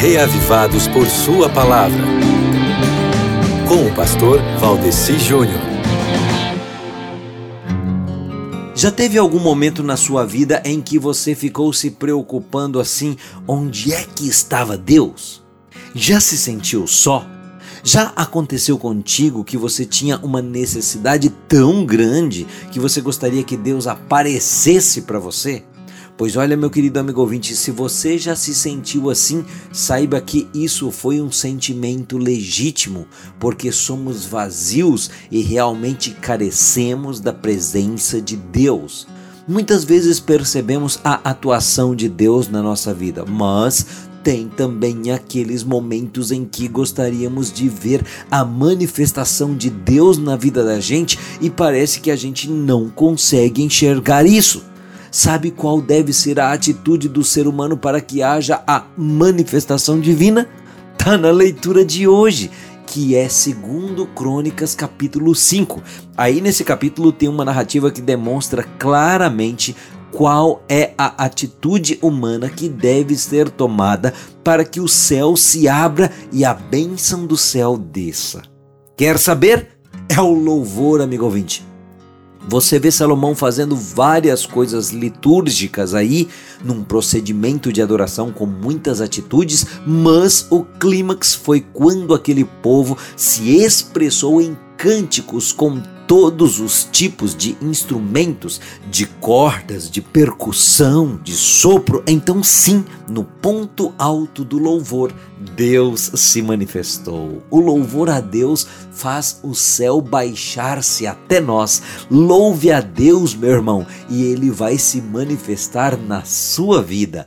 reavivados por Sua palavra. Com o pastor Valdeci Júnior. Já teve algum momento na sua vida em que você ficou se preocupando assim: onde é que estava Deus? Já se sentiu só? Já aconteceu contigo que você tinha uma necessidade tão grande que você gostaria que Deus aparecesse para você? Pois olha, meu querido amigo ouvinte, se você já se sentiu assim, saiba que isso foi um sentimento legítimo, porque somos vazios e realmente carecemos da presença de Deus. Muitas vezes percebemos a atuação de Deus na nossa vida, mas tem também aqueles momentos em que gostaríamos de ver a manifestação de Deus na vida da gente e parece que a gente não consegue enxergar isso. Sabe qual deve ser a atitude do ser humano para que haja a manifestação divina? Tá na leitura de hoje, que é segundo Crônicas capítulo 5. Aí nesse capítulo tem uma narrativa que demonstra claramente qual é a atitude humana que deve ser tomada para que o céu se abra e a bênção do céu desça. Quer saber? É o louvor, amigo ouvinte. Você vê Salomão fazendo várias coisas litúrgicas aí, num procedimento de adoração com muitas atitudes, mas o clímax foi quando aquele povo se expressou em cânticos com todos os tipos de instrumentos, de cordas, de percussão, de sopro. Então, sim, no ponto alto do louvor, Deus se manifestou. O louvor a Deus faz o céu baixar-se até nós. Louve a Deus, meu irmão, e ele vai se manifestar na sua vida.